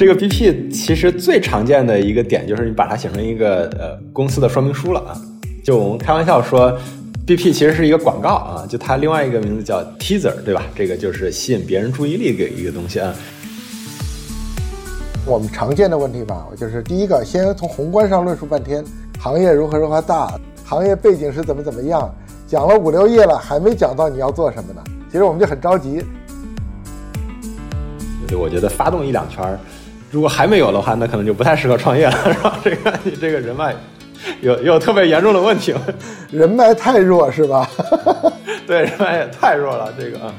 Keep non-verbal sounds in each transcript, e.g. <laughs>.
这个 BP 其实最常见的一个点就是你把它写成一个呃公司的说明书了啊。就我们开玩笑说，BP 其实是一个广告啊，就它另外一个名字叫 teaser，对吧？这个就是吸引别人注意力的一个东西啊。我们常见的问题吧，就是第一个，先从宏观上论述半天，行业如何如何大，行业背景是怎么怎么样，讲了五六页了，还没讲到你要做什么呢？其实我们就很着急。就，我觉得发动一两圈儿如果还没有的话，那可能就不太适合创业了，是吧？这个你这个人脉有有特别严重的问题，人脉太弱是吧？<laughs> 对，人脉也太弱了，这个啊。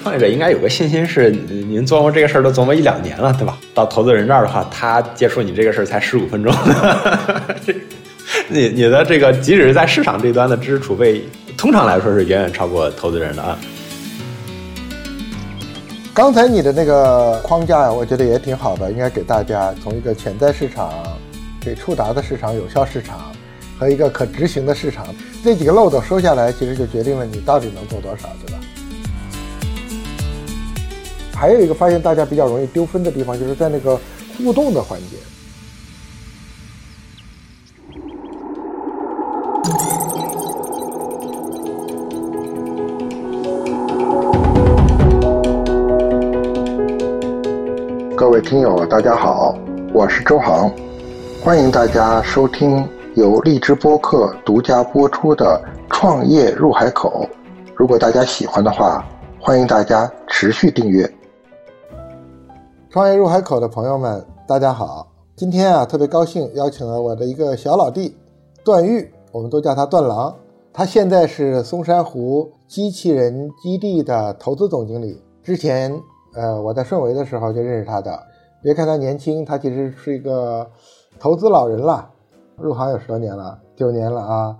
创业者应该有个信心是，您琢磨这个事儿都琢磨一两年了，对吧？到投资人这儿的话，他接触你这个事儿才十五分钟，<laughs> 你你的这个即使是在市场这端的知识储备，通常来说是远远超过投资人的啊。刚才你的那个框架呀，我觉得也挺好的，应该给大家从一个潜在市场、给触达的市场、有效市场和一个可执行的市场这几个漏斗收下来，其实就决定了你到底能做多少，对吧？还有一个发现大家比较容易丢分的地方，就是在那个互动的环节。位听友，大家好，我是周航，欢迎大家收听由荔枝播客独家播出的《创业入海口》。如果大家喜欢的话，欢迎大家持续订阅。创业入海口的朋友们，大家好！今天啊，特别高兴邀请了我的一个小老弟段誉，我们都叫他段郎。他现在是松山湖机器人基地的投资总经理。之前，呃，我在顺为的时候就认识他的。别看他年轻，他其实是一个投资老人了。入行有十多年了，九年了啊，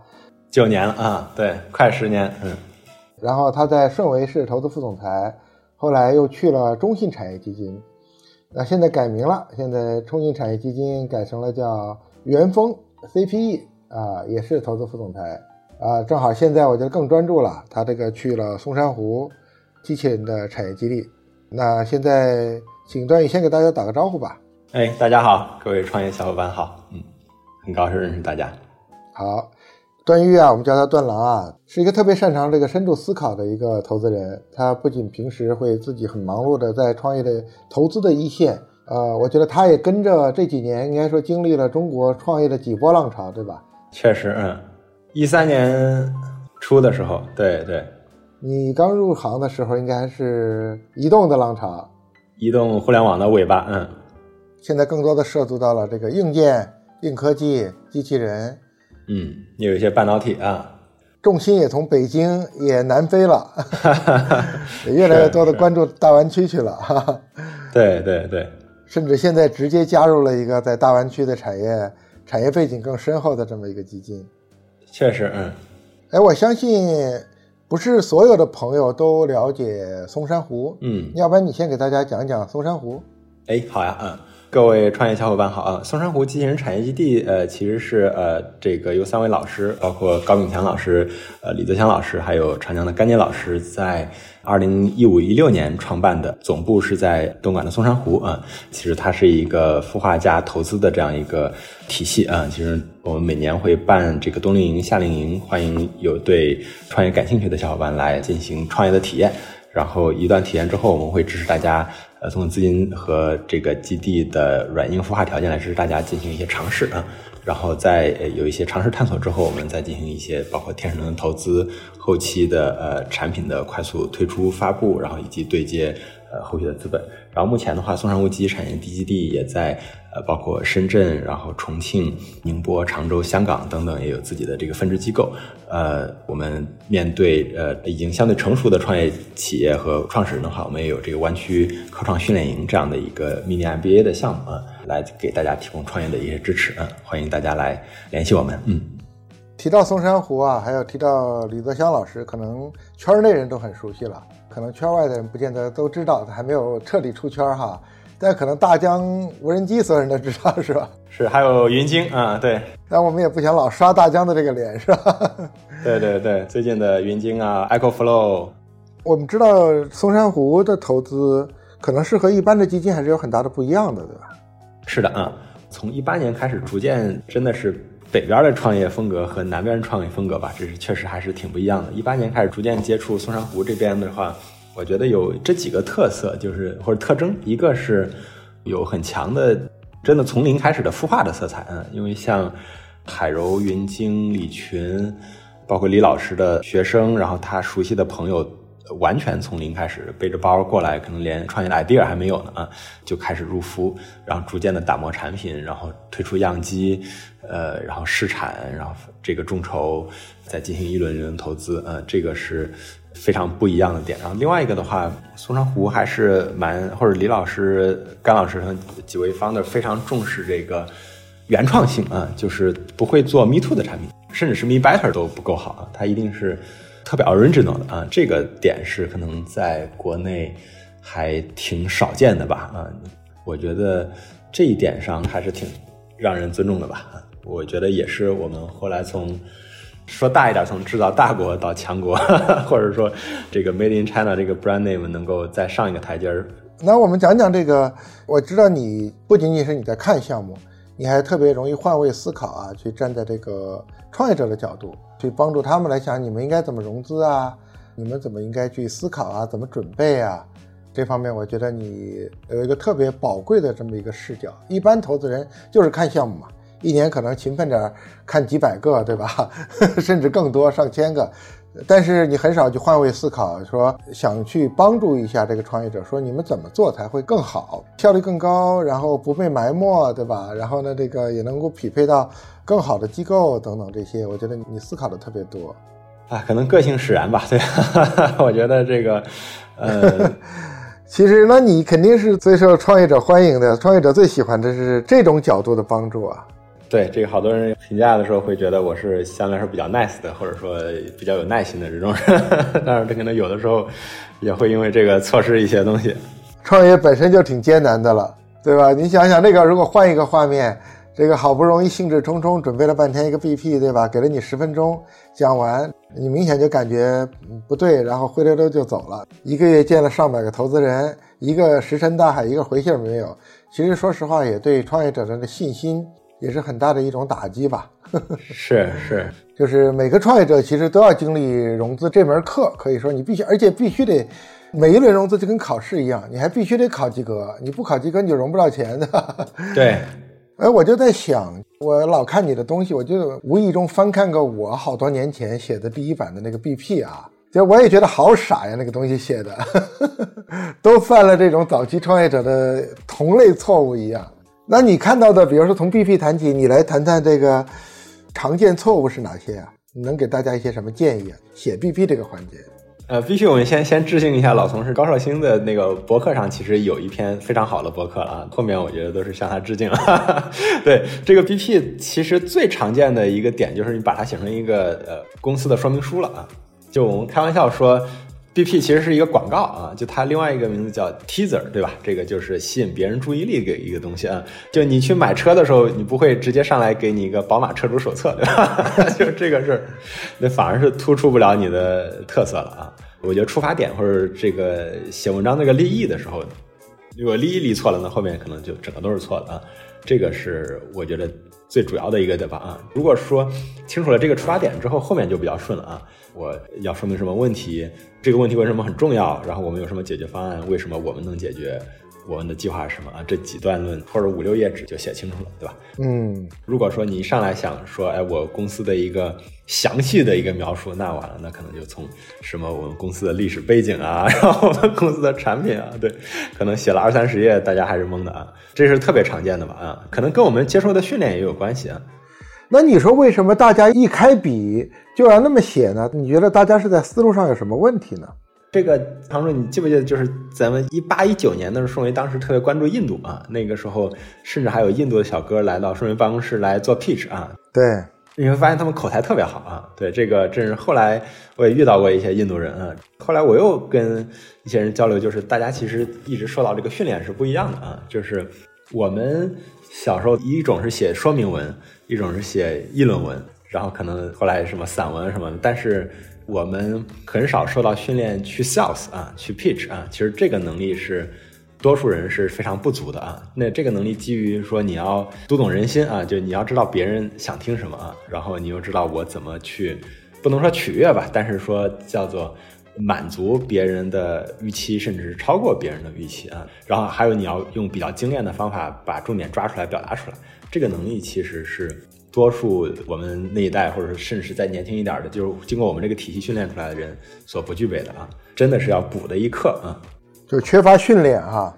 九年了啊，对，快十年。嗯。然后他在顺为是投资副总裁，后来又去了中信产业基金。那现在改名了，现在中信产业基金改成了叫元丰 CPE 啊，也是投资副总裁啊。正好现在我就更专注了，他这个去了松山湖机器人的产业基地。那现在请段誉先给大家打个招呼吧。哎，大家好，各位创业小伙伴好，嗯，很高兴认识大家。好。段誉啊，我们叫他段郎啊，是一个特别擅长这个深度思考的一个投资人。他不仅平时会自己很忙碌的在创业的投资的一线，呃，我觉得他也跟着这几年应该说经历了中国创业的几波浪潮，对吧？确实，嗯，一三年初的时候，对对。你刚入行的时候，应该是移动的浪潮，移动互联网的尾巴，嗯。现在更多的涉足到了这个硬件、硬科技、机器人。嗯，也有一些半导体啊，重心也从北京也南飞了，也 <laughs> 越来越多的关注大湾区去了。对对对，甚至现在直接加入了一个在大湾区的产业产业背景更深厚的这么一个基金。确实，嗯，哎，我相信不是所有的朋友都了解松山湖，嗯，要不然你先给大家讲讲松山湖。哎，好呀，嗯。各位创业小伙伴好啊！松山湖机器人产业基地，呃，其实是呃，这个由三位老师，包括高敏强老师、呃，李泽祥老师，还有长江的甘杰老师，在二零一五一六年创办的，总部是在东莞的松山湖啊。其实它是一个孵化加投资的这样一个体系啊。其实我们每年会办这个冬令营、夏令营，欢迎有对创业感兴趣的小伙伴来进行创业的体验。然后一段体验之后，我们会支持大家。呃，从资金和这个基地的软硬孵化条件来支持大家进行一些尝试啊，然后在有一些尝试探索之后，我们再进行一些包括天使轮投资、后期的呃产品的快速推出发布，然后以及对接后续的资本。然后目前的话，松山无极产业地基地也在。呃，包括深圳，然后重庆、宁波、常州、香港等等，也有自己的这个分支机构。呃，我们面对呃已经相对成熟的创业企业和创始人的话，我们也有这个湾区科创训练营这样的一个 mini MBA 的项目啊，来给大家提供创业的一些支持啊，欢迎大家来联系我们。嗯，提到松山湖啊，还有提到李泽湘老师，可能圈内人都很熟悉了，可能圈外的人不见得都知道，还没有彻底出圈哈。但可能大疆无人机所有人都知道是吧？是，还有云鲸啊，对。但我们也不想老刷大疆的这个脸是吧？<laughs> 对对对，最近的云鲸啊，EcoFlow。我们知道松山湖的投资，可能是和一般的基金还是有很大的不一样的，对吧？是的啊，从一八年开始，逐渐真的是北边的创业风格和南边的创业风格吧，这是确实还是挺不一样的。一八年开始逐渐接触松山湖这边的话，我觉得有这几个特色，就是或者特征，一个是有很强的真的从零开始的孵化的色彩嗯，因为像海柔、云晶、李群，包括李老师的学生，然后他熟悉的朋友。完全从零开始，背着包过来，可能连创业的 idea 还没有呢啊，就开始入孵，然后逐渐的打磨产品，然后推出样机，呃，然后试产，然后这个众筹，再进行一轮一轮投资，呃，这个是非常不一样的点。然后另外一个的话，松山湖还是蛮或者李老师、甘老师和几位 founder 非常重视这个原创性啊，就是不会做 me too 的产品，甚至是 me better 都不够好啊，它一定是。特别 original 的啊，这个点是可能在国内还挺少见的吧啊，我觉得这一点上还是挺让人尊重的吧，我觉得也是我们后来从说大一点，从制造大国到强国，<laughs> 或者说这个 Made in China 这个 brand name 能够再上一个台阶儿。那我们讲讲这个，我知道你不仅仅是你在看项目，你还特别容易换位思考啊，去站在这个创业者的角度。去帮助他们来想，你们应该怎么融资啊？你们怎么应该去思考啊？怎么准备啊？这方面我觉得你有一个特别宝贵的这么一个视角。一般投资人就是看项目嘛，一年可能勤奋点看几百个，对吧？<laughs> 甚至更多，上千个。但是你很少去换位思考，说想去帮助一下这个创业者，说你们怎么做才会更好，效率更高，然后不被埋没，对吧？然后呢，这个也能够匹配到更好的机构等等这些，我觉得你思考的特别多，啊，可能个性使然吧，对，<laughs> 我觉得这个，呃，<laughs> 其实那你肯定是最受创业者欢迎的，创业者最喜欢的是这种角度的帮助啊。对这个，好多人评价的时候会觉得我是相对来说比较 nice 的，或者说比较有耐心的这种人。但是，这可能有的时候也会因为这个错失一些东西。创业本身就挺艰难的了，对吧？你想想，那个如果换一个画面，这个好不容易兴致冲冲准备了半天一个 BP，对吧？给了你十分钟讲完，你明显就感觉不对，然后灰溜溜就走了。一个月见了上百个投资人，一个石沉大海，一个回信没有。其实，说实话，也对创业者的信心。也是很大的一种打击吧。<laughs> 是是，就是每个创业者其实都要经历融资这门课，可以说你必须，而且必须得每一轮融资就跟考试一样，你还必须得考及格，你不考及格你就融不到钱的。<laughs> 对，哎，我就在想，我老看你的东西，我就无意中翻看过我好多年前写的第一版的那个 BP 啊，就我也觉得好傻呀，那个东西写的，<laughs> 都犯了这种早期创业者的同类错误一样。那你看到的，比如说从 BP 谈起，你来谈谈这个常见错误是哪些啊？你能给大家一些什么建议啊？写 BP 这个环节，呃，必须我们先先致敬一下老同事高少兴的那个博客上，其实有一篇非常好的博客了啊，后面我觉得都是向他致敬。<laughs> 对这个 BP，其实最常见的一个点就是你把它写成一个呃公司的说明书了啊，就我们开玩笑说。BP 其实是一个广告啊，就它另外一个名字叫 teaser，对吧？这个就是吸引别人注意力的一个东西啊。就你去买车的时候，你不会直接上来给你一个宝马车主手册，对吧？<laughs> 就这个事儿，那反而是突出不了你的特色了啊。我觉得出发点或者这个写文章那个立意的时候，如果立意立错了，那后面可能就整个都是错的啊。这个是我觉得最主要的一个对吧？啊，如果说清楚了这个出发点之后，后面就比较顺了啊。我要说明什么问题？这个问题为什么很重要？然后我们有什么解决方案？为什么我们能解决？我们的计划是什么啊？这几段论或者五六页纸就写清楚了，对吧？嗯，如果说你一上来想说，哎，我公司的一个详细的一个描述，那完了，那可能就从什么我们公司的历史背景啊，然后我们公司的产品啊，对，可能写了二三十页，大家还是懵的啊。这是特别常见的吧？啊，可能跟我们接受的训练也有关系啊。那你说为什么大家一开笔就要那么写呢？你觉得大家是在思路上有什么问题呢？这个唐叔，你记不记得，就是咱们一八一九年的时候，顺为当时特别关注印度啊，那个时候甚至还有印度的小哥来到顺为办公室来做 pitch 啊。对，你会发现他们口才特别好啊。对，这个真是后来我也遇到过一些印度人啊。后来我又跟一些人交流，就是大家其实一直受到这个训练是不一样的啊。就是我们小时候一种是写说明文。一种是写议论文，然后可能后来什么散文什么的，但是我们很少受到训练去 sales 啊，去 pitch 啊，其实这个能力是。多数人是非常不足的啊。那这个能力基于说你要读懂人心啊，就你要知道别人想听什么啊，然后你又知道我怎么去，不能说取悦吧，但是说叫做满足别人的预期，甚至是超过别人的预期啊。然后还有你要用比较精炼的方法把重点抓出来表达出来，这个能力其实是。多数我们那一代，或者是甚至是再年轻一点的，就是经过我们这个体系训练出来的人所不具备的啊，真的是要补的一课啊，就是缺乏训练啊。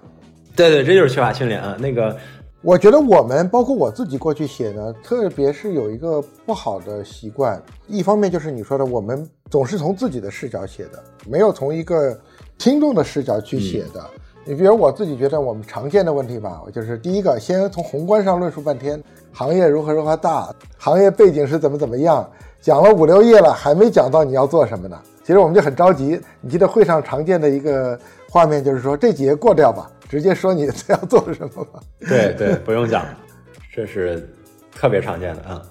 对对，这就是缺乏训练啊。那个，我觉得我们包括我自己过去写呢，特别是有一个不好的习惯，一方面就是你说的，我们总是从自己的视角写的，没有从一个听众的视角去写的。你比如我自己觉得我们常见的问题吧，我就是第一个，先从宏观上论述半天。行业如何如何大，行业背景是怎么怎么样，讲了五六页了，还没讲到你要做什么呢？其实我们就很着急。你记得会上常见的一个画面就是说这几页过掉吧，直接说你 <laughs> 要做什么吧。对对，不用讲，这是特别常见的啊。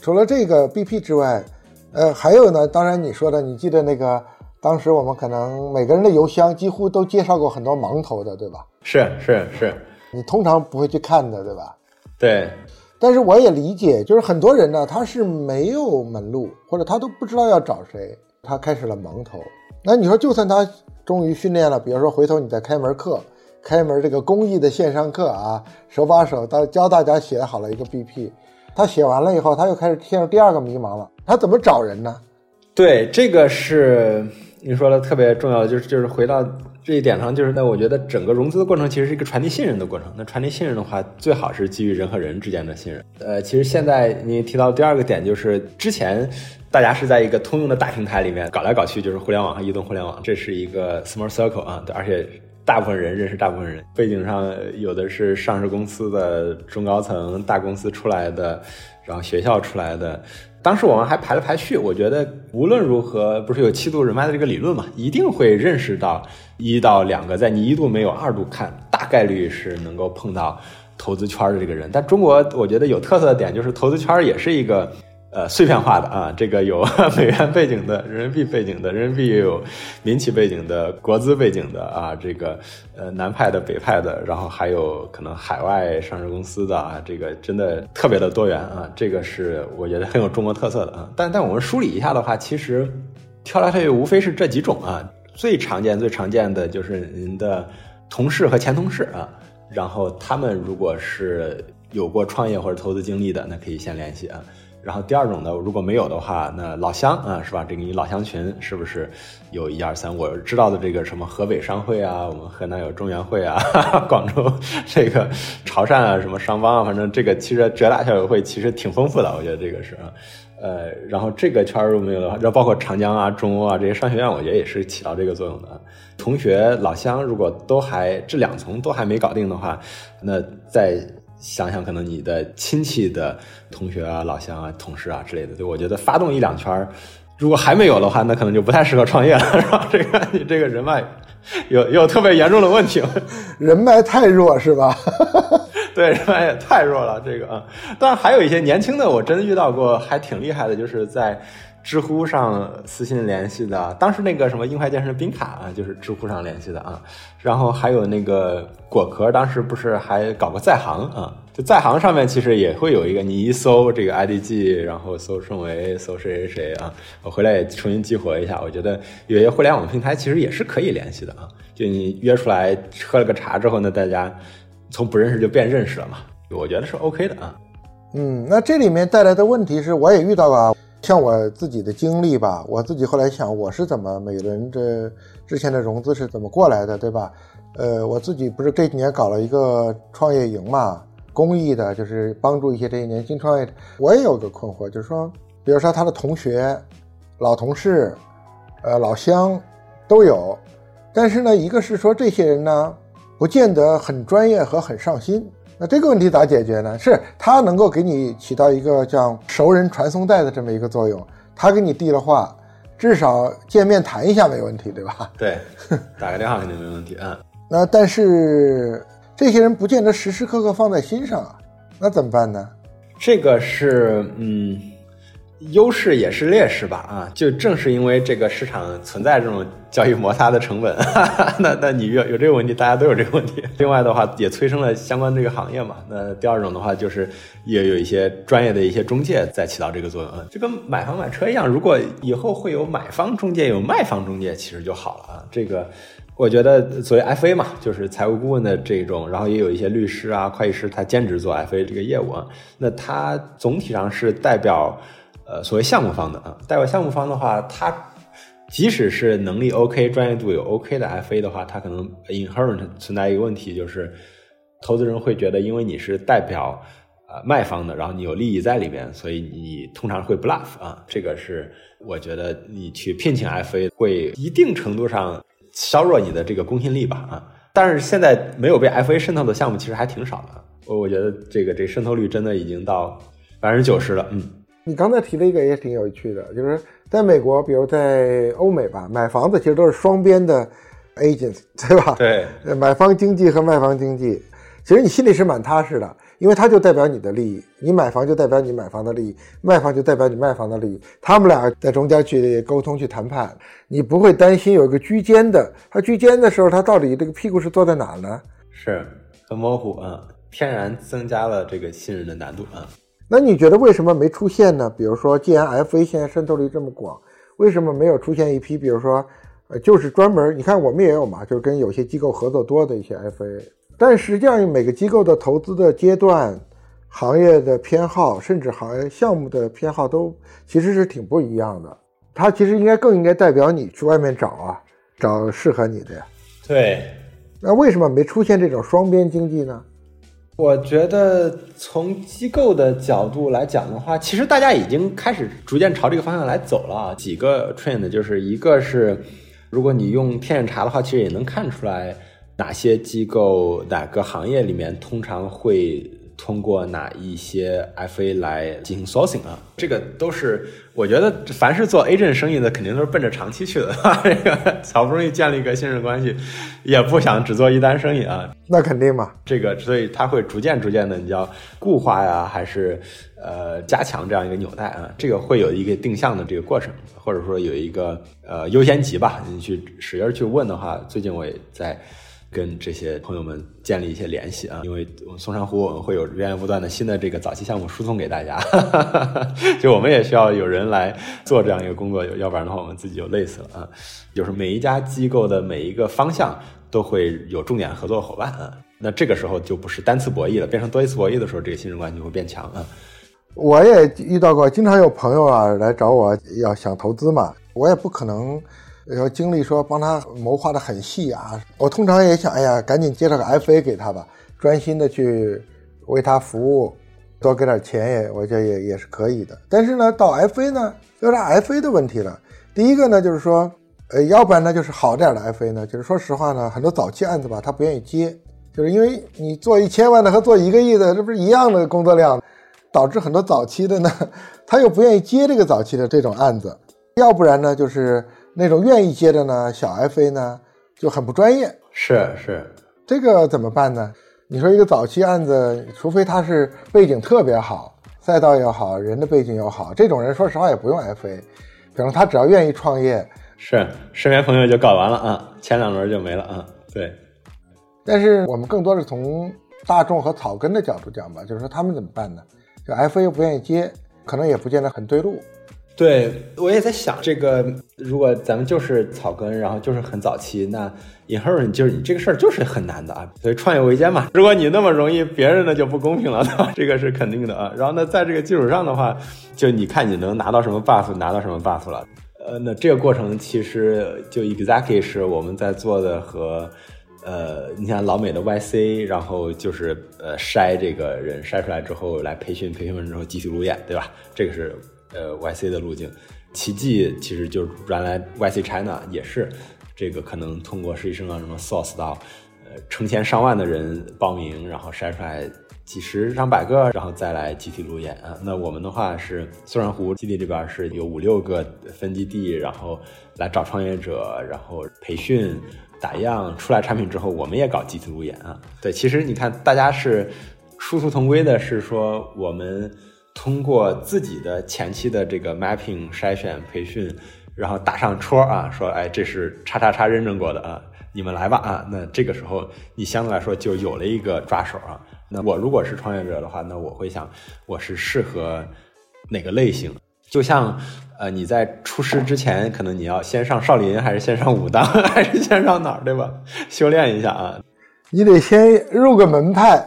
除了这个 BP 之外，呃，还有呢。当然你说的，你记得那个当时我们可能每个人的邮箱几乎都介绍过很多盲头的，对吧？是是是，你通常不会去看的，对吧？对。但是我也理解，就是很多人呢，他是没有门路，或者他都不知道要找谁，他开始了盲投。那你说，就算他终于训练了，比如说回头你再开门课，开门这个公益的线上课啊，手把手到教大家写好了一个 BP，他写完了以后，他又开始陷入第二个迷茫了，他怎么找人呢？对，这个是你说的特别重要的，就是就是回到。这一点上，就是那我觉得整个融资的过程其实是一个传递信任的过程。那传递信任的话，最好是基于人和人之间的信任。呃，其实现在你提到第二个点，就是之前大家是在一个通用的大平台里面搞来搞去，就是互联网和移动互联网，这是一个 small circle 啊，而且大部分人认识大部分人，背景上有的是上市公司的中高层、大公司出来的，然后学校出来的。当时我们还排了排序，我觉得无论如何，不是有七度人脉的这个理论嘛，一定会认识到一到两个，在你一度没有二度看，大概率是能够碰到投资圈的这个人。但中国我觉得有特色的点就是投资圈也是一个。呃，碎片化的啊，这个有 <laughs> 美元背景的，人民币背景的，人民币也有民企背景的，国资背景的啊，这个呃南派的、北派的，然后还有可能海外上市公司的啊，这个真的特别的多元啊，这个是我觉得很有中国特色的啊。但但我们梳理一下的话，其实跳来跳去无非是这几种啊，最常见、最常见的就是您的同事和前同事啊，然后他们如果是有过创业或者投资经历的，那可以先联系啊。然后第二种呢，如果没有的话，那老乡啊，是吧？这个你老乡群是不是有一二三？我知道的这个什么河北商会啊，我们河南有中原会啊，<laughs> 广州这个潮汕啊，什么商帮啊，反正这个其实浙大校友会其实挺丰富的，我觉得这个是啊。呃，然后这个圈如果没有的话，然后包括长江啊、中欧啊这些商学院，我觉得也是起到这个作用的。同学老乡如果都还这两层都还没搞定的话，那在。想想可能你的亲戚的同学啊、老乡啊、同事啊之类的，对我觉得发动一两圈如果还没有的话，那可能就不太适合创业了，是吧？这个你这个人脉有有特别严重的问题，<laughs> 人脉太弱是吧？<laughs> 对，人脉也太弱了，这个啊。当然还有一些年轻的，我真的遇到过还挺厉害的，就是在。知乎上私信联系的，当时那个什么硬派健身冰卡啊，就是知乎上联系的啊。然后还有那个果壳，当时不是还搞个在行啊？就在行上面其实也会有一个，你一搜这个 IDG，然后搜盛维，搜谁谁谁啊。我回来也重新激活一下，我觉得有些互联网平台其实也是可以联系的啊。就你约出来喝了个茶之后呢，大家从不认识就变认识了嘛，我觉得是 OK 的啊。嗯，那这里面带来的问题是我也遇到了。像我自己的经历吧，我自己后来想，我是怎么每轮这之前的融资是怎么过来的，对吧？呃，我自己不是这几年搞了一个创业营嘛，公益的，就是帮助一些这些年轻创业者。我也有个困惑，就是说，比如说他的同学、老同事、呃老乡都有，但是呢，一个是说这些人呢，不见得很专业和很上心。那这个问题咋解决呢？是他能够给你起到一个像熟人传送带的这么一个作用，他给你递了话，至少见面谈一下没问题，对吧？<laughs> 对，打个电话肯定没问题。嗯。那但是这些人不见得时时刻刻放在心上啊，那怎么办呢？这个是嗯，优势也是劣势吧啊，就正是因为这个市场存在这种交易摩擦的成本，那那你有有这个问题，大家都有这个问题。另外的话，也催生了相关这个行业嘛。那第二种的话，就是也有一些专业的一些中介在起到这个作用啊。就跟买房买车一样，如果以后会有买方中介，有卖方中介，其实就好了啊。这个我觉得作为 FA 嘛，就是财务顾问的这种，然后也有一些律师啊、会计师，他兼职做 FA 这个业务啊。那他总体上是代表。呃，所谓项目方的啊，代表项目方的话，他即使是能力 OK、专业度有 OK 的 FA 的话，他可能 inherent 存在一个问题，就是投资人会觉得，因为你是代表呃卖方的，然后你有利益在里边，所以你通常会 bluff 啊。这个是我觉得你去聘请 FA 会一定程度上削弱你的这个公信力吧啊。但是现在没有被 FA 渗透的项目其实还挺少的，我我觉得这个这渗透率真的已经到百分之九十了，嗯。你刚才提了一个也挺有趣的，就是在美国，比如在欧美吧，买房子其实都是双边的 agents，<laughs> 对吧？对，买方经济和卖方经济，其实你心里是蛮踏实的，因为它就代表你的利益，你买房就代表你买房的利益，卖房就代表你卖房的利益，他们俩在中间去沟通去谈判，你不会担心有一个居间的，他居间的时候，他到底这个屁股是坐在哪呢？是很模糊啊，天然增加了这个信任的难度啊。那你觉得为什么没出现呢？比如说，既然 FA 现在渗透率这么广，为什么没有出现一批？比如说，呃，就是专门，你看我们也有嘛，就是跟有些机构合作多的一些 FA。但实际上，每个机构的投资的阶段、行业的偏好，甚至行业项目的偏好，都其实是挺不一样的。它其实应该更应该代表你去外面找啊，找适合你的呀。对。那为什么没出现这种双边经济呢？我觉得从机构的角度来讲的话，其实大家已经开始逐渐朝这个方向来走了。几个 trend 就是一个是，如果你用天眼查的话，其实也能看出来哪些机构、哪个行业里面通常会。通过哪一些 FA 来进行 sourcing 啊？这个都是我觉得，凡是做 agent 生意的，肯定都是奔着长期去的。这个好不容易建立一个信任关系，也不想只做一单生意啊。那肯定嘛。这个所以他会逐渐逐渐的，你叫固化呀，还是呃加强这样一个纽带啊？这个会有一个定向的这个过程，或者说有一个呃优先级吧。你去使劲去问的话，最近我也在。跟这些朋友们建立一些联系啊，因为松山湖我们会有源源不断的新的这个早期项目输送给大家，<laughs> 就我们也需要有人来做这样一个工作，要不然的话我们自己就累死了啊。就是每一家机构的每一个方向都会有重点合作伙伴啊，那这个时候就不是单次博弈了，变成多一次博弈的时候，这个信任关系会变强啊。我也遇到过，经常有朋友啊来找我要想投资嘛，我也不可能。要精力说帮他谋划的很细啊，我通常也想，哎呀，赶紧介绍个 FA 给他吧，专心的去为他服务，多给点钱也，我觉得也也是可以的。但是呢，到 FA 呢，有点 FA 的问题了。第一个呢，就是说，呃，要不然呢，就是好点的 FA 呢，就是说实话呢，很多早期案子吧，他不愿意接，就是因为你做一千万的和做一个亿的，这不是一样的工作量，导致很多早期的呢，<laughs> 他又不愿意接这个早期的这种案子。要不然呢，就是。那种愿意接的呢，小 FA 呢就很不专业，是是，这个怎么办呢？你说一个早期案子，除非他是背景特别好，赛道也好，人的背景又好，这种人说实话也不用 FA，比方他只要愿意创业，是身边朋友就搞完了啊，前两轮就没了啊，对。但是我们更多是从大众和草根的角度讲吧，就是说他们怎么办呢？就 FA 又不愿意接，可能也不见得很对路。对，我也在想这个，如果咱们就是草根，然后就是很早期，那 inherent 就是你这个事儿就是很难的啊。所以创业维艰嘛，如果你那么容易，别人呢就不公平了，对 <laughs> 吧这个是肯定的啊。然后呢，在这个基础上的话，就你看你能拿到什么 buff，拿到什么 buff 了。呃，那这个过程其实就 exactly 是我们在做的和，呃，你像老美的 YC，然后就是呃筛这个人筛出来之后来培训，培训完之后集体路演，对吧？这个是。呃，YC 的路径，奇迹其实就是原来 YC China 也是这个，可能通过实习生啊什么 source 到呃成千上万的人报名，然后筛出来几十上百个，然后再来集体路演啊。那我们的话是松山湖基地这边是有五六个分基地，然后来找创业者，然后培训打样出来产品之后，我们也搞集体路演啊。对，其实你看大家是殊途同归的，是说我们。通过自己的前期的这个 mapping 筛选培训，然后打上戳啊，说哎这是叉叉叉认证过的啊，你们来吧啊，那这个时候你相对来说就有了一个抓手啊。那我如果是创业者的话，那我会想我是适合哪个类型？就像呃你在出师之前，可能你要先上少林，还是先上武当，<laughs> 还是先上哪儿，对吧？修炼一下啊。你得先入个门派。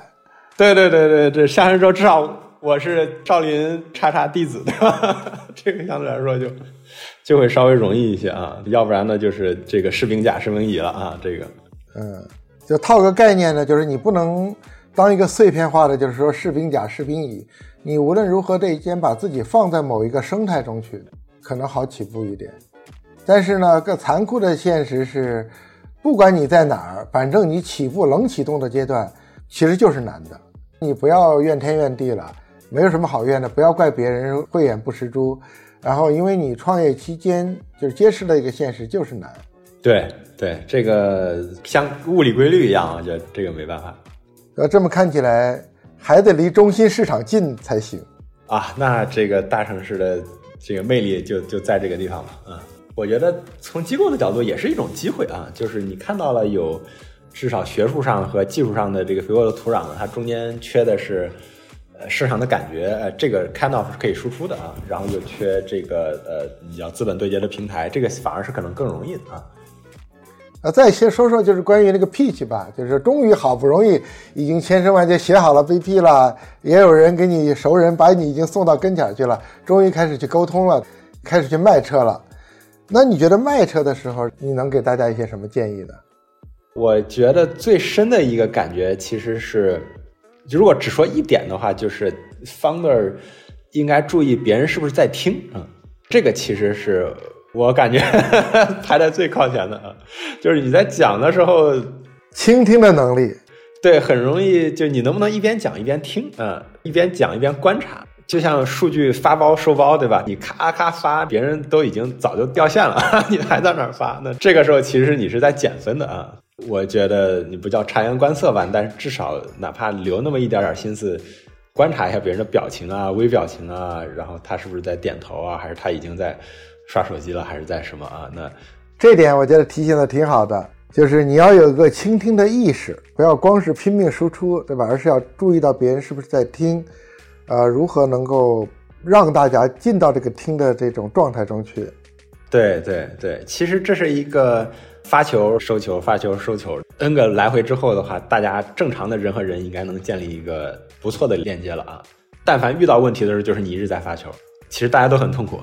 对对对对对，上山之后至少我是少林叉叉弟子，对吧？<laughs> 这个相对来说就就会稍微容易一些啊，要不然呢就是这个士兵甲士兵乙了啊，这个。嗯，就套个概念呢，就是你不能当一个碎片化的，就是说士兵甲士兵乙，你无论如何得先把自己放在某一个生态中去，可能好起步一点。但是呢，更残酷的现实是，不管你在哪儿，反正你起步冷启动的阶段，其实就是难的。你不要怨天怨地了，没有什么好怨的，不要怪别人慧眼不识珠。然后，因为你创业期间就是揭示了一个现实，就是难。对对，这个像物理规律一样，我觉得这个没办法。要，这么看起来，还得离中心市场近才行啊。那这个大城市的这个魅力就就在这个地方了。嗯，我觉得从机构的角度也是一种机会啊，就是你看到了有。至少学术上和技术上的这个肥沃的土壤呢，它中间缺的是，呃，市场的感觉，呃，这个 kind of 是可以输出的啊，然后又缺这个呃，你要资本对接的平台，这个反而是可能更容易的啊。啊，再先说说就是关于那个 Peach 吧，就是终于好不容易已经千声万确写好了 BP 了，也有人给你熟人把你已经送到跟前去了，终于开始去沟通了，开始去卖车了。那你觉得卖车的时候，你能给大家一些什么建议呢？我觉得最深的一个感觉其实是，如果只说一点的话，就是 founder 应该注意别人是不是在听啊。这个其实是我感觉 <laughs> 排在最靠前的啊，就是你在讲的时候，倾听的能力，对，很容易就你能不能一边讲一边听啊，一边讲一边观察，就像数据发包收包，对吧？你咔咔发，别人都已经早就掉线了，<laughs> 你还在那儿发，那这个时候其实你是在减分的啊。我觉得你不叫察言观色吧，但是至少哪怕留那么一点点心思，观察一下别人的表情啊、微表情啊，然后他是不是在点头啊，还是他已经在刷手机了，还是在什么啊？那这点我觉得提醒的挺好的，就是你要有一个倾听的意识，不要光是拼命输出，对吧？而是要注意到别人是不是在听，呃，如何能够让大家进到这个听的这种状态中去。对对对，其实这是一个。发球收球，发球收球，n 个来回之后的话，大家正常的人和人应该能建立一个不错的链接了啊。但凡遇到问题的时候，就是你一直在发球，其实大家都很痛苦，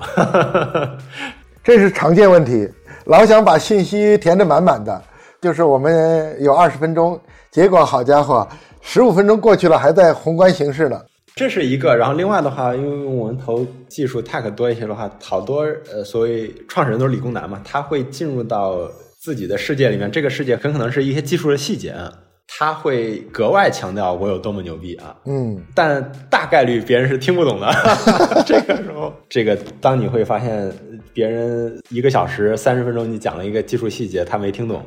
<laughs> 这是常见问题。老想把信息填得满满的，就是我们有二十分钟，结果好家伙，十五分钟过去了，还在宏观形势呢。这是一个，然后另外的话，因为我们投技术 tech 多一些的话，好多呃所谓创始人都是理工男嘛，他会进入到。自己的世界里面，这个世界很可能是一些技术的细节啊，他会格外强调我有多么牛逼啊，嗯，但大概率别人是听不懂的。<laughs> 这个时候，这个当你会发现别人一个小时三十分钟你讲了一个技术细节，他没听懂，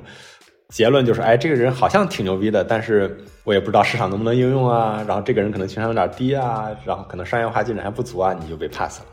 结论就是，哎，这个人好像挺牛逼的，但是我也不知道市场能不能应用啊，然后这个人可能情商有点低啊，然后可能商业化进展还不足啊，你就被 pass 了。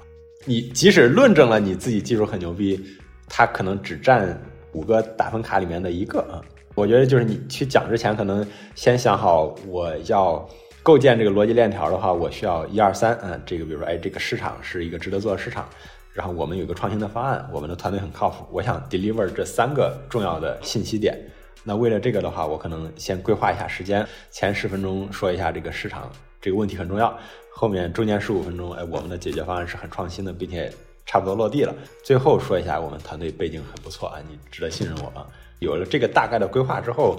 你即使论证了你自己技术很牛逼，他可能只占。五个打分卡里面的一个啊，我觉得就是你去讲之前，可能先想好我要构建这个逻辑链条的话，我需要一二三，嗯，这个比如说，哎，这个市场是一个值得做的市场，然后我们有个创新的方案，我们的团队很靠谱，我想 deliver 这三个重要的信息点。那为了这个的话，我可能先规划一下时间，前十分钟说一下这个市场这个问题很重要，后面中间十五分钟，哎，我们的解决方案是很创新的，并且。差不多落地了，最后说一下我们团队背景很不错啊，你值得信任我啊。有了这个大概的规划之后，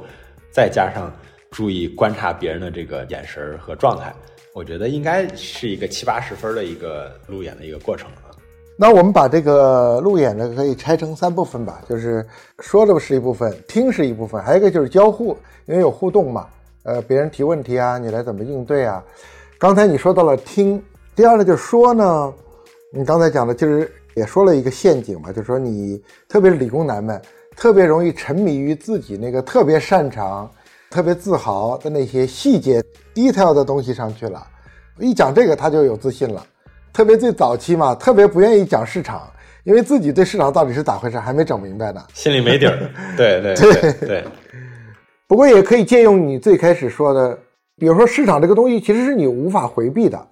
再加上注意观察别人的这个眼神和状态，我觉得应该是一个七八十分的一个路演的一个过程啊。那我们把这个路演呢可以拆成三部分吧，就是说的是一部分，听是一部分，还有一个就是交互，因为有互动嘛。呃，别人提问题啊，你来怎么应对啊？刚才你说到了听，第二呢就是说呢。你刚才讲的，就是也说了一个陷阱嘛，就是说你特别是理工男们，特别容易沉迷于自己那个特别擅长、特别自豪的那些细节、detail 的东西上去了。一讲这个，他就有自信了。特别最早期嘛，特别不愿意讲市场，因为自己对市场到底是咋回事还没整明白呢，<laughs> 心里没底儿。<laughs> 对对对对。不过也可以借用你最开始说的，比如说市场这个东西其实是你无法回避的，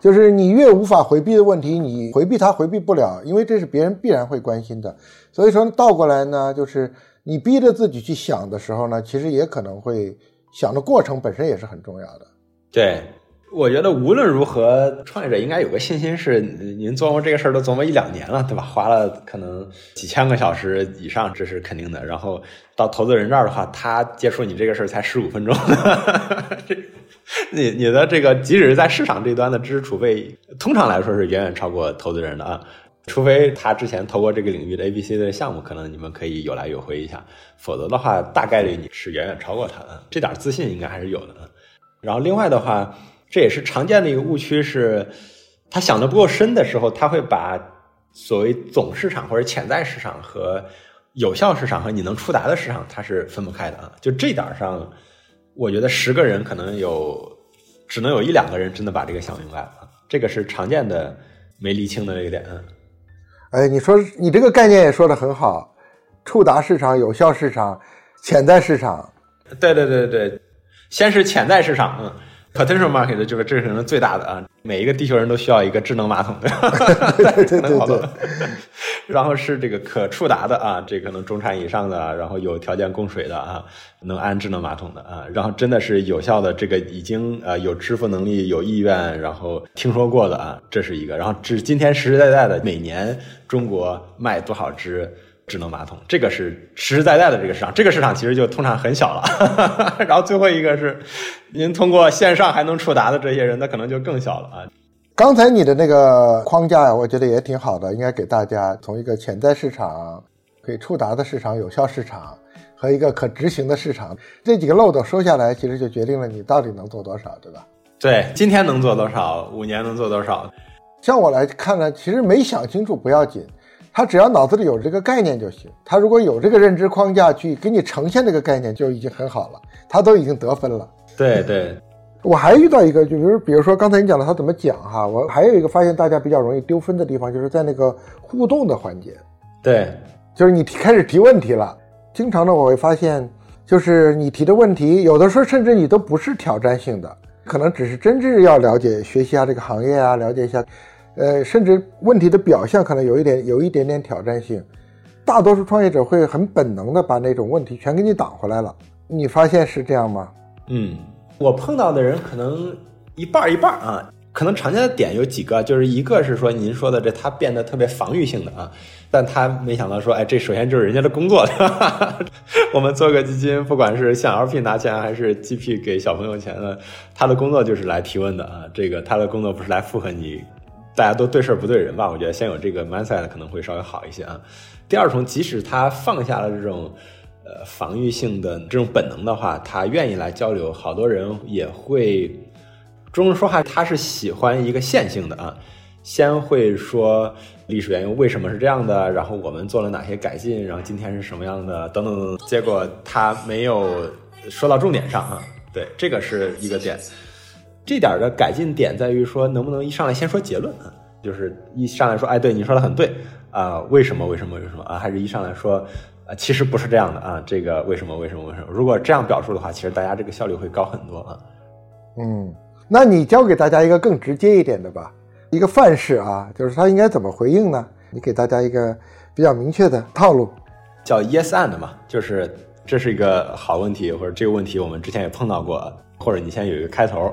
就是你越无法回避的问题，你回避它回避不了，因为这是别人必然会关心的。所以说倒过来呢，就是你逼着自己去想的时候呢，其实也可能会想的过程本身也是很重要的。对。我觉得无论如何，创业者应该有个信心，是您琢磨这个事儿都琢磨一两年了，对吧？花了可能几千个小时以上，这是肯定的。然后到投资人这儿的话，他接触你这个事儿才十五分钟，你你的这个即使是在市场这端的知识储备，通常来说是远远超过投资人的啊。除非他之前投过这个领域的 A、B、C 的项目，可能你们可以有来有回一下，否则的话，大概率你是远远超过他的。这点自信应该还是有的。然后另外的话。这也是常见的一个误区，是他想的不够深的时候，他会把所谓总市场或者潜在市场和有效市场和你能触达的市场，它是分不开的啊。就这点上，我觉得十个人可能有只能有一两个人真的把这个想明白了，这个是常见的没理清的这个点。哎，你说你这个概念也说的很好，触达市场、有效市场、潜在市场。对对对对，先是潜在市场，嗯。Potential market 就是这是可能最大的啊，每一个地球人都需要一个智能马桶，<laughs> 对吧？对对对对。<laughs> 然后是这个可触达的啊，这可能中产以上的，然后有条件供水的啊，能安智能马桶的啊，然后真的是有效的，这个已经呃有支付能力、有意愿，然后听说过的啊，这是一个。然后只今天实实在在的，每年中国卖多少只？智能马桶，这个是实实在在的这个市场，这个市场其实就通常很小了。<laughs> 然后最后一个是，您通过线上还能触达的这些人，那可能就更小了啊。刚才你的那个框架呀，我觉得也挺好的，应该给大家从一个潜在市场、可以触达的市场、有效市场和一个可执行的市场这几个漏斗收下来，其实就决定了你到底能做多少，对吧？对，今天能做多少，五年能做多少？像我来看呢，其实没想清楚不要紧。他只要脑子里有这个概念就行，他如果有这个认知框架去给你呈现这个概念，就已经很好了，他都已经得分了。对对，<laughs> 我还遇到一个，就比如比如说刚才你讲的他怎么讲哈，我还有一个发现大家比较容易丢分的地方，就是在那个互动的环节。对，就是你提开始提问题了，经常呢我会发现，就是你提的问题，有的时候甚至你都不是挑战性的，可能只是真正要了解、学习下这个行业啊，了解一下。呃，甚至问题的表象可能有一点有一点点挑战性，大多数创业者会很本能的把那种问题全给你挡回来了。你发现是这样吗？嗯，我碰到的人可能一半一半啊，可能常见的点有几个，就是一个是说您说的这他变得特别防御性的啊，但他没想到说，哎，这首先就是人家的工作，哈 <laughs> 哈我们做个基金，不管是向 LP 拿钱还是 GP 给小朋友钱的，他的工作就是来提问的啊，这个他的工作不是来附和你。大家都对事儿不对人吧？我觉得先有这个 mindset 可能会稍微好一些啊。第二重，即使他放下了这种呃防御性的这种本能的话，他愿意来交流，好多人也会中文说话，他是喜欢一个线性的啊，先会说历史原因为什么是这样的，然后我们做了哪些改进，然后今天是什么样的等等等等，结果他没有说到重点上啊。对，这个是一个点。这点的改进点在于说，能不能一上来先说结论啊？就是一上来说，哎，对，你说的很对啊，为什么？为什么？为什么啊？还是一上来说，啊，其实不是这样的啊，这个为什么？为什么？为什么？如果这样表述的话，其实大家这个效率会高很多啊。嗯，那你教给大家一个更直接一点的吧，一个范式啊，就是他应该怎么回应呢？你给大家一个比较明确的套路，叫 yes and 嘛，就是这是一个好问题，或者这个问题我们之前也碰到过，或者你先有一个开头。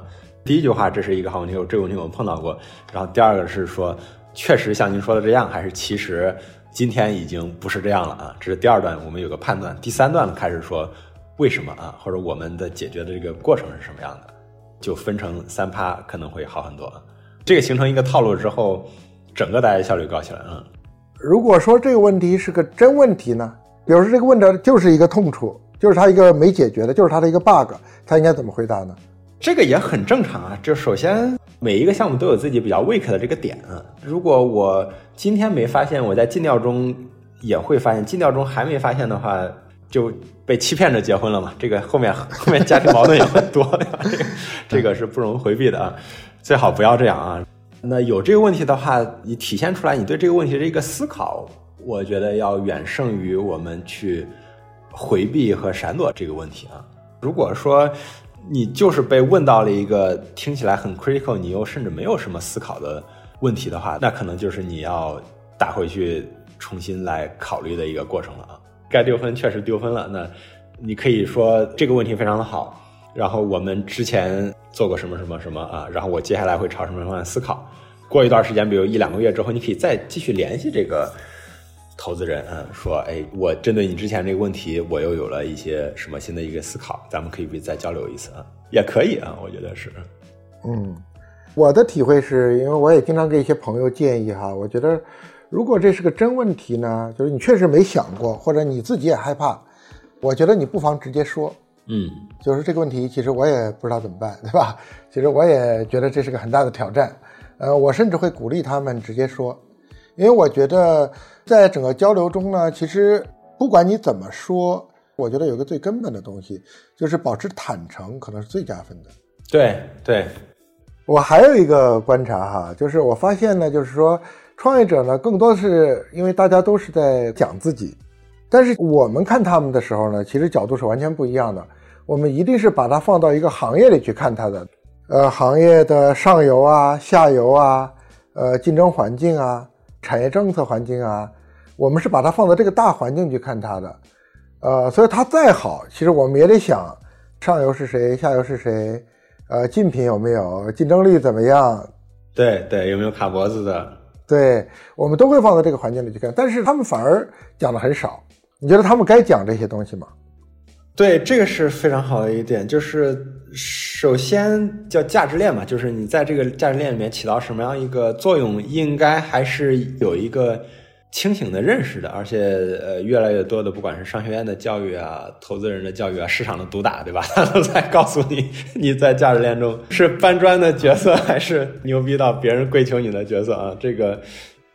第一句话，这是一个好问题，这个问题我们碰到过。然后第二个是说，确实像您说的这样，还是其实今天已经不是这样了啊？这是第二段，我们有个判断。第三段开始说为什么啊，或者我们的解决的这个过程是什么样的，就分成三趴，可能会好很多。这个形成一个套路之后，整个大家效率高起来。嗯，如果说这个问题是个真问题呢，比如说这个问题就是一个痛处，就是他一个没解决的，就是他的一个 bug，他应该怎么回答呢？这个也很正常啊，就首先每一个项目都有自己比较 weak 的这个点啊。如果我今天没发现，我在尽调中也会发现，尽调中还没发现的话，就被欺骗着结婚了嘛。这个后面 <laughs> 后面家庭矛盾也很多，这 <laughs> 个这个是不容回避的啊。最好不要这样啊。那有这个问题的话，你体现出来你对这个问题的一个思考，我觉得要远胜于我们去回避和闪躲这个问题啊。如果说你就是被问到了一个听起来很 critical，你又甚至没有什么思考的问题的话，那可能就是你要打回去重新来考虑的一个过程了啊。该丢分确实丢分了，那你可以说这个问题非常的好，然后我们之前做过什么什么什么啊，然后我接下来会朝什么方向思考。过一段时间，比如一两个月之后，你可以再继续联系这个。投资人，嗯，说，哎，我针对你之前这个问题，我又有了一些什么新的一个思考，咱们可以不再交流一次啊？也可以啊，我觉得是。嗯，我的体会是因为我也经常给一些朋友建议哈，我觉得如果这是个真问题呢，就是你确实没想过，或者你自己也害怕，我觉得你不妨直接说。嗯，就是这个问题，其实我也不知道怎么办，对吧？其实我也觉得这是个很大的挑战，呃，我甚至会鼓励他们直接说，因为我觉得。在整个交流中呢，其实不管你怎么说，我觉得有个最根本的东西，就是保持坦诚，可能是最加分的。对对，我还有一个观察哈，就是我发现呢，就是说创业者呢，更多是因为大家都是在讲自己，但是我们看他们的时候呢，其实角度是完全不一样的。我们一定是把它放到一个行业里去看它的，呃，行业的上游啊、下游啊、呃，竞争环境啊、产业政策环境啊。我们是把它放到这个大环境去看它的，呃，所以它再好，其实我们也得想上游是谁，下游是谁，呃，竞品有没有，竞争力怎么样？对对，有没有卡脖子的？对，我们都会放到这个环境里去看，但是他们反而讲的很少。你觉得他们该讲这些东西吗？对，这个是非常好的一点，就是首先叫价值链嘛，就是你在这个价值链里面起到什么样一个作用，应该还是有一个。清醒的认识的，而且呃，越来越多的，不管是商学院的教育啊，投资人的教育啊，市场的毒打，对吧？他 <laughs> 都在告诉你，你在价值链中是搬砖的角色，还是牛逼到别人跪求你的角色啊？这个，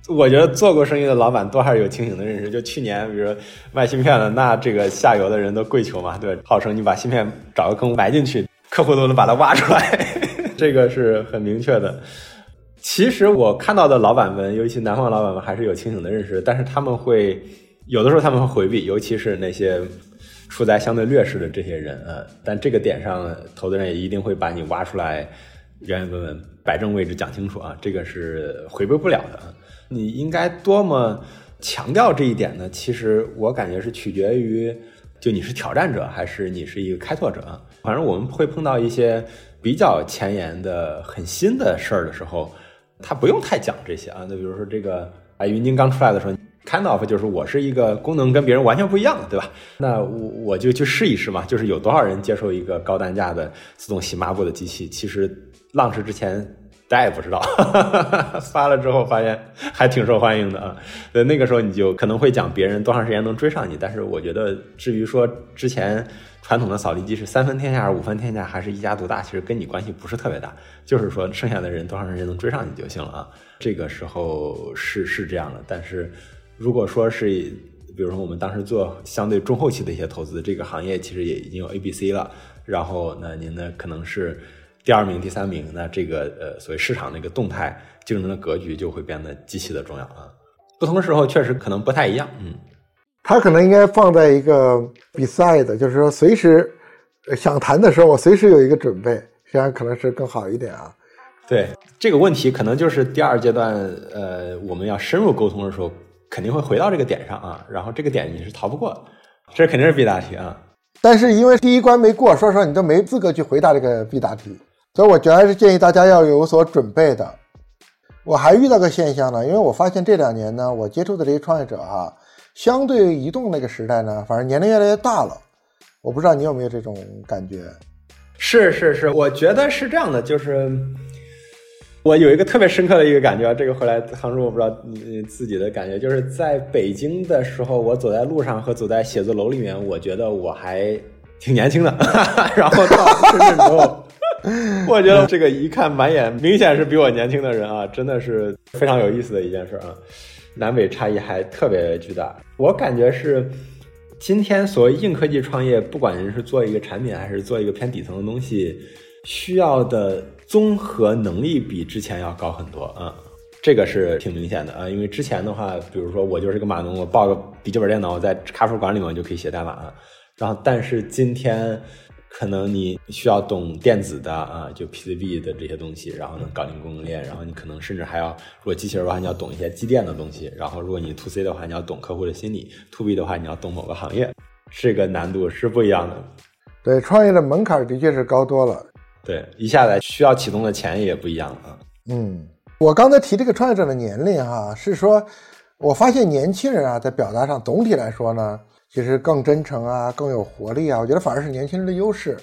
我觉得做过生意的老板都还是有清醒的认识。就去年，比如说卖芯片的，那这个下游的人都跪求嘛，对吧，号称你把芯片找个坑埋进去，<laughs> 客户都能把它挖出来，<laughs> 这个是很明确的。其实我看到的老板们，尤其南方老板们，还是有清醒的认识，但是他们会有的时候他们会回避，尤其是那些处在相对劣势的这些人啊。但这个点上，投资人也一定会把你挖出来，原原本本摆正位置讲清楚啊，这个是回避不了的。你应该多么强调这一点呢？其实我感觉是取决于，就你是挑战者还是你是一个开拓者。反正我们会碰到一些比较前沿的、很新的事儿的时候。他不用太讲这些啊，那比如说这个啊，云鲸刚出来的时候，kind of 就是我是一个功能跟别人完全不一样的，对吧？那我我就去试一试嘛，就是有多少人接受一个高单价的自动洗抹布的机器？其实浪市之前大家也不知道，<laughs> 发了之后发现还挺受欢迎的啊。对，那个时候你就可能会讲别人多长时间能追上你，但是我觉得至于说之前。传统的扫地机是三分天下还是五分天下，还是一家独大？其实跟你关系不是特别大，就是说剩下的人多长时间能追上你就行了啊。这个时候是是这样的，但是如果说是，比如说我们当时做相对中后期的一些投资，这个行业其实也已经有 A、B、C 了，然后那您呢可能是第二名、第三名，那这个呃所谓市场的一个动态竞争的格局就会变得极其的重要啊。不同时候确实可能不太一样，嗯。他可能应该放在一个比赛的，就是说随时想谈的时候，我随时有一个准备，这样可能是更好一点啊。对这个问题，可能就是第二阶段，呃，我们要深入沟通的时候，肯定会回到这个点上啊。然后这个点你是逃不过，这肯定是必答题啊。但是因为第一关没过，说实话你都没资格去回答这个必答题，所以我觉得还是建议大家要有所准备的。我还遇到个现象呢，因为我发现这两年呢，我接触的这些创业者哈。相对移动那个时代呢，反正年龄越来越大了，我不知道你有没有这种感觉？是是是，我觉得是这样的，就是我有一个特别深刻的一个感觉，这个回来杭州我不知道你自己的感觉，就是在北京的时候，我走在路上和走在写字楼里面，我觉得我还挺年轻的，<laughs> 然后到深圳之后，<laughs> 我觉得这个一看满眼明显是比我年轻的人啊，真的是非常有意思的一件事啊。南北差异还特别巨大，我感觉是今天所谓硬科技创业，不管您是做一个产品还是做一个偏底层的东西，需要的综合能力比之前要高很多啊。这个是挺明显的啊，因为之前的话，比如说我就是个码农，我抱个笔记本电脑，我在咖啡馆里面我就可以写代码。然后，但是今天可能你需要懂电子的啊，就 PCB 的这些东西，然后能搞定供应链。然后你可能甚至还要，如果机器人的话，你要懂一些机电的东西。然后，如果你 To C 的话，你要懂客户的心理；To B 的话，你要懂某个行业。这个难度是不一样的。对，创业的门槛的确是高多了。对，一下来需要启动的钱也不一样啊。嗯。我刚才提这个创业者的年龄，哈，是说，我发现年轻人啊，在表达上总体来说呢，其实更真诚啊，更有活力啊。我觉得反而是年轻人的优势。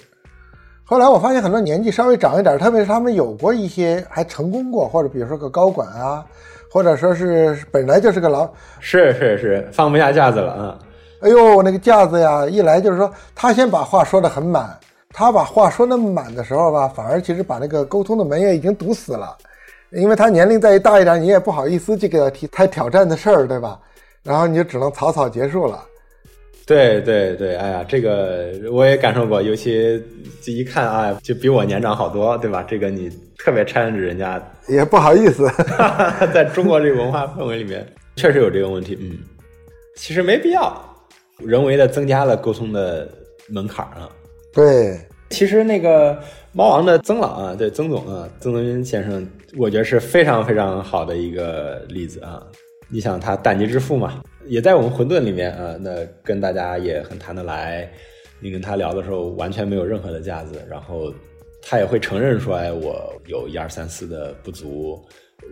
后来我发现很多年纪稍微长一点，特别是他们有过一些还成功过，或者比如说个高管啊，或者说是本来就是个老，是是是，放不下架子了啊。哎呦，那个架子呀，一来就是说他先把话说得很满，他把话说那么满的时候吧，反而其实把那个沟通的门也已经堵死了。因为他年龄再大一点，你也不好意思去给他提太挑战的事儿，对吧？然后你就只能草草结束了。对对对，哎呀，这个我也感受过，尤其这一看啊，就比我年长好多，对吧？这个你特别 challenge 人家，也不好意思。<laughs> 在中国这个文化氛围里面，确实有这个问题。嗯，其实没必要人为的增加了沟通的门槛啊。对。其实那个猫王的曾老啊，对曾总啊，曾泽斌先生，我觉得是非常非常好的一个例子啊。你想他蛋级之父嘛，也在我们混沌里面啊，那跟大家也很谈得来。你跟他聊的时候完全没有任何的架子，然后他也会承认说，哎，我有一二三四的不足，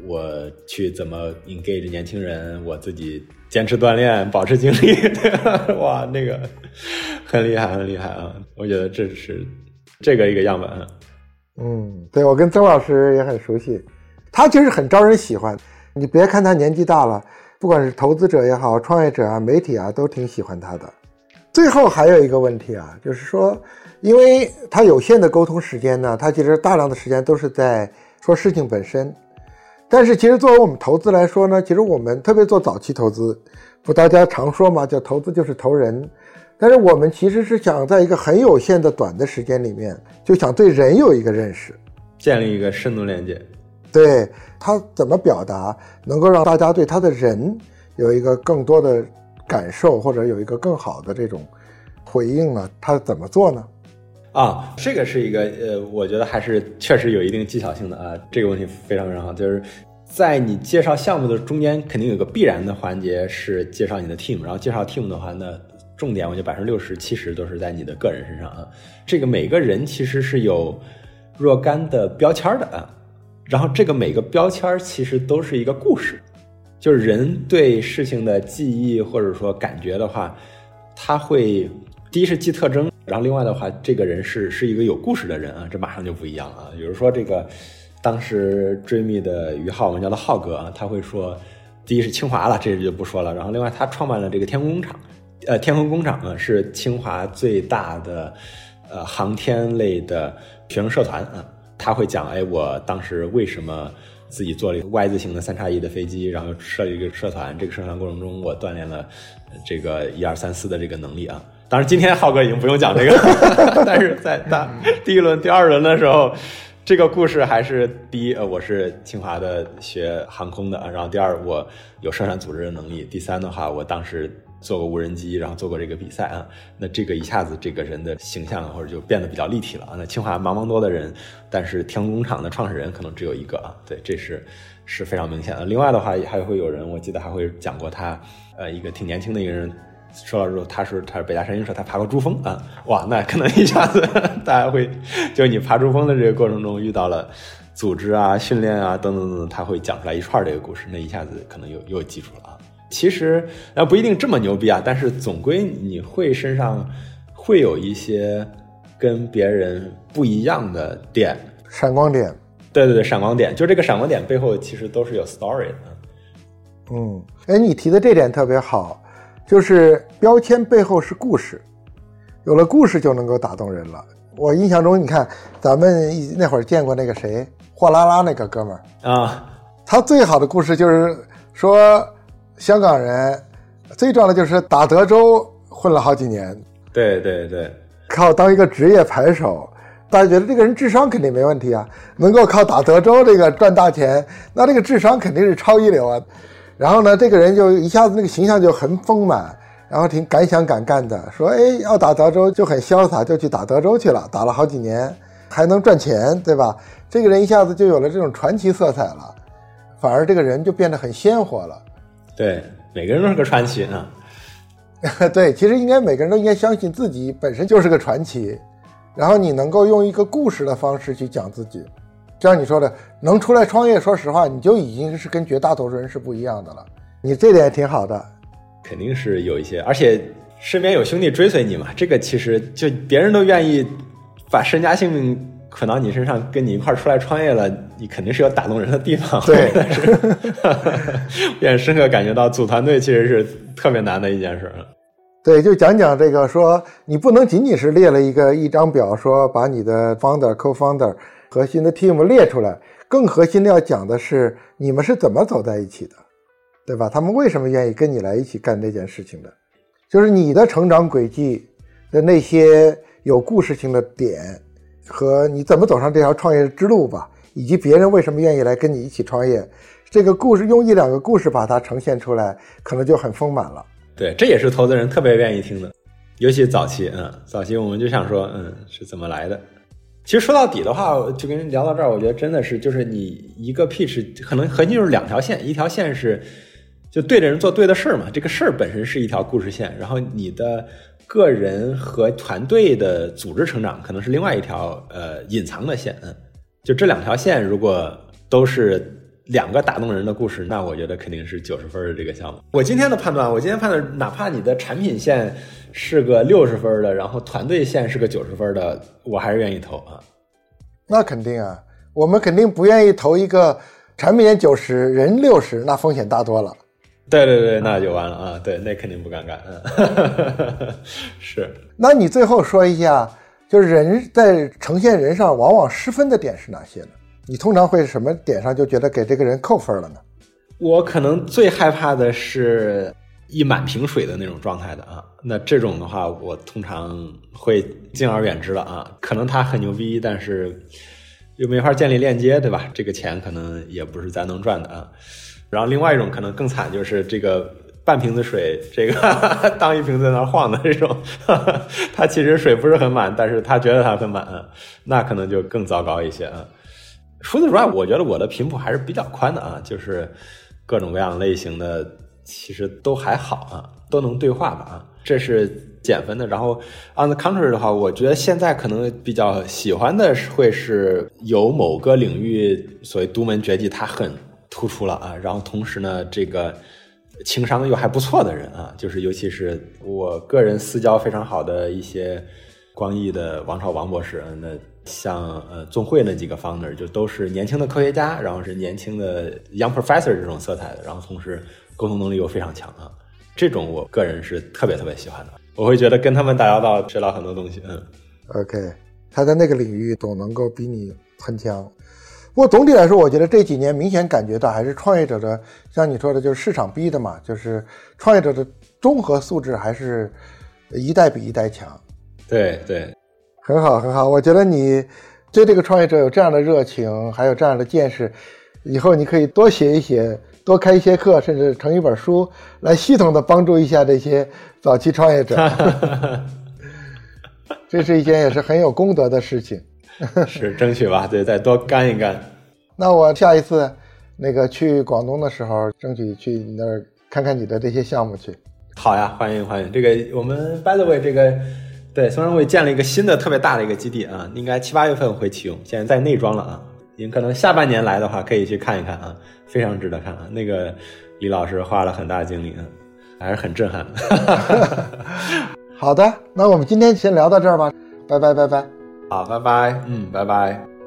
我去怎么 engage 年轻人，我自己坚持锻炼，保持精力，<laughs> 哇，那个很厉害，很厉害啊！我觉得这是。这个一个样本，嗯，对我跟曾老师也很熟悉，他其实很招人喜欢。你别看他年纪大了，不管是投资者也好，创业者啊，媒体啊，都挺喜欢他的。最后还有一个问题啊，就是说，因为他有限的沟通时间呢，他其实大量的时间都是在说事情本身。但是其实作为我们投资来说呢，其实我们特别做早期投资，不大家常说嘛，叫投资就是投人。但是我们其实是想在一个很有限的短的时间里面，就想对人有一个认识，建立一个深度连接。对他怎么表达，能够让大家对他的人有一个更多的感受，或者有一个更好的这种回应呢？他怎么做呢？啊，这个是一个呃，我觉得还是确实有一定技巧性的啊。这个问题非常非常好，就是在你介绍项目的中间，肯定有个必然的环节是介绍你的 team，然后介绍 team 的话，那。重点，我觉得百分之六十、七十都是在你的个人身上啊。这个每个人其实是有若干的标签的啊，然后这个每个标签其实都是一个故事，就是人对事情的记忆或者说感觉的话，他会第一是记特征，然后另外的话，这个人是是一个有故事的人啊，这马上就不一样了啊。比如说这个当时追觅的于浩，我们叫他浩哥啊，他会说，第一是清华了，这就不说了，然后另外他创办了这个天空工厂。呃，天空工厂呢是清华最大的呃航天类的学生社团啊。他会讲，哎，我当时为什么自己做了一个 Y 字形的三叉翼的飞机，然后设立一个社团。这个社团过程中，我锻炼了这个一二三四的这个能力啊。当然，今天浩哥已经不用讲这个，<laughs> 但是在大第一轮、第二轮的时候，这个故事还是第一，呃，我是清华的学航空的。然后第二，我有社团组织的能力。第三的话，我当时。做过无人机，然后做过这个比赛啊，那这个一下子这个人的形象或者就变得比较立体了啊。那清华茫茫多的人，但是天空工厂的创始人可能只有一个啊。对，这是是非常明显的。另外的话，还会有人，我记得还会讲过他，呃，一个挺年轻的一个人，说了之后，他是他是北大山鹰社，他爬过珠峰啊。哇，那可能一下子 <laughs> 大家会，就你爬珠峰的这个过程中遇到了组织啊、训练啊等等等等，他会讲出来一串这个故事，那一下子可能又又记住了啊。其实啊不一定这么牛逼啊，但是总归你会身上会有一些跟别人不一样的点，闪光点。对对对，闪光点，就这个闪光点背后其实都是有 story 的。嗯，哎，你提的这点特别好，就是标签背后是故事，有了故事就能够打动人了。我印象中，你看咱们那会儿见过那个谁，货拉拉那个哥们儿啊，他最好的故事就是说。香港人最重要的就是打德州混了好几年，对对对，靠当一个职业牌手，大家觉得这个人智商肯定没问题啊，能够靠打德州这个赚大钱，那这个智商肯定是超一流啊。然后呢，这个人就一下子那个形象就很丰满，然后挺敢想敢干的，说哎要打德州就很潇洒，就去打德州去了，打了好几年还能赚钱，对吧？这个人一下子就有了这种传奇色彩了，反而这个人就变得很鲜活了。对，每个人都是个传奇啊。<laughs> 对，其实应该每个人都应该相信自己本身就是个传奇。然后你能够用一个故事的方式去讲自己，就像你说的，能出来创业，说实话，你就已经是跟绝大多数人是不一样的了。你这点也挺好的，肯定是有一些，而且身边有兄弟追随你嘛，这个其实就别人都愿意把身家性命捆到你身上，跟你一块儿出来创业了，你肯定是有打动人的地方。对，<laughs> 也深刻感觉到组团队其实是特别难的一件事。对，就讲讲这个，说你不能仅仅是列了一个一张表，说把你的 founder、co-founder、核心的 team 列出来，更核心的要讲的是你们是怎么走在一起的，对吧？他们为什么愿意跟你来一起干这件事情的？就是你的成长轨迹的那些有故事性的点，和你怎么走上这条创业之路吧，以及别人为什么愿意来跟你一起创业，这个故事用一两个故事把它呈现出来，可能就很丰满了。对，这也是投资人特别愿意听的，尤其早期，嗯，早期我们就想说，嗯，是怎么来的？其实说到底的话，就跟人聊到这儿，我觉得真的是，就是你一个 pitch，可能核心就是两条线，一条线是就对着人做对的事儿嘛，这个事儿本身是一条故事线，然后你的个人和团队的组织成长可能是另外一条呃隐藏的线，嗯，就这两条线如果都是。两个打动人的故事，那我觉得肯定是九十分的这个项目。我今天的判断，我今天判断，哪怕你的产品线是个六十分的，然后团队线是个九十分的，我还是愿意投啊。那肯定啊，我们肯定不愿意投一个产品线九十人六十，那风险大多了。对对对，那就完了啊。对，那肯定不敢干。嗯，<laughs> 是。那你最后说一下，就是人在呈现人上往往失分的点是哪些呢？你通常会什么点上就觉得给这个人扣分了呢？我可能最害怕的是一满瓶水的那种状态的啊。那这种的话，我通常会敬而远之了啊。可能他很牛逼，但是又没法建立链接，对吧？这个钱可能也不是咱能赚的啊。然后另外一种可能更惨，就是这个半瓶子水，这个 <laughs> 当一瓶在那晃的这种，<laughs> 他其实水不是很满，但是他觉得他很满，那可能就更糟糕一些啊。除此之外，我觉得我的频谱还是比较宽的啊，就是各种各样类型的其实都还好啊，都能对话吧啊，这是减分的。然后 on the contrary 的话，我觉得现在可能比较喜欢的会是有某个领域所谓独门绝技，它很突出了啊，然后同时呢，这个情商又还不错的人啊，就是尤其是我个人私交非常好的一些光毅的王朝王博士，那。像呃，总会那几个 founder 就都是年轻的科学家，然后是年轻的 young professor 这种色彩的，然后同时沟通能力又非常强啊，这种我个人是特别特别喜欢的。我会觉得跟他们打交道学到很多东西。嗯，OK，他在那个领域总能够比你很强。不过总体来说，我觉得这几年明显感觉到还是创业者的，像你说的，就是市场逼的嘛，就是创业者的综合素质还是一代比一代强。对对。很好，很好。我觉得你对这个创业者有这样的热情，还有这样的见识，以后你可以多写一写，多开一些课，甚至成一本书，来系统的帮助一下这些早期创业者。<laughs> <laughs> 这是一件也是很有功德的事情。<laughs> 是，争取吧，对，再多干一干。那我下一次那个去广东的时候，争取去你那儿看看你的这些项目去。好呀，欢迎欢迎。这个我们 by the way 这个。对，松山会建了一个新的特别大的一个基地啊，应该七八月份会启用，现在在内装了啊。您可能下半年来的话，可以去看一看啊，非常值得看啊。那个李老师花了很大精力啊，还是很震撼。<laughs> 好的，那我们今天先聊到这儿吧，拜拜拜拜。好，拜拜，嗯，拜拜。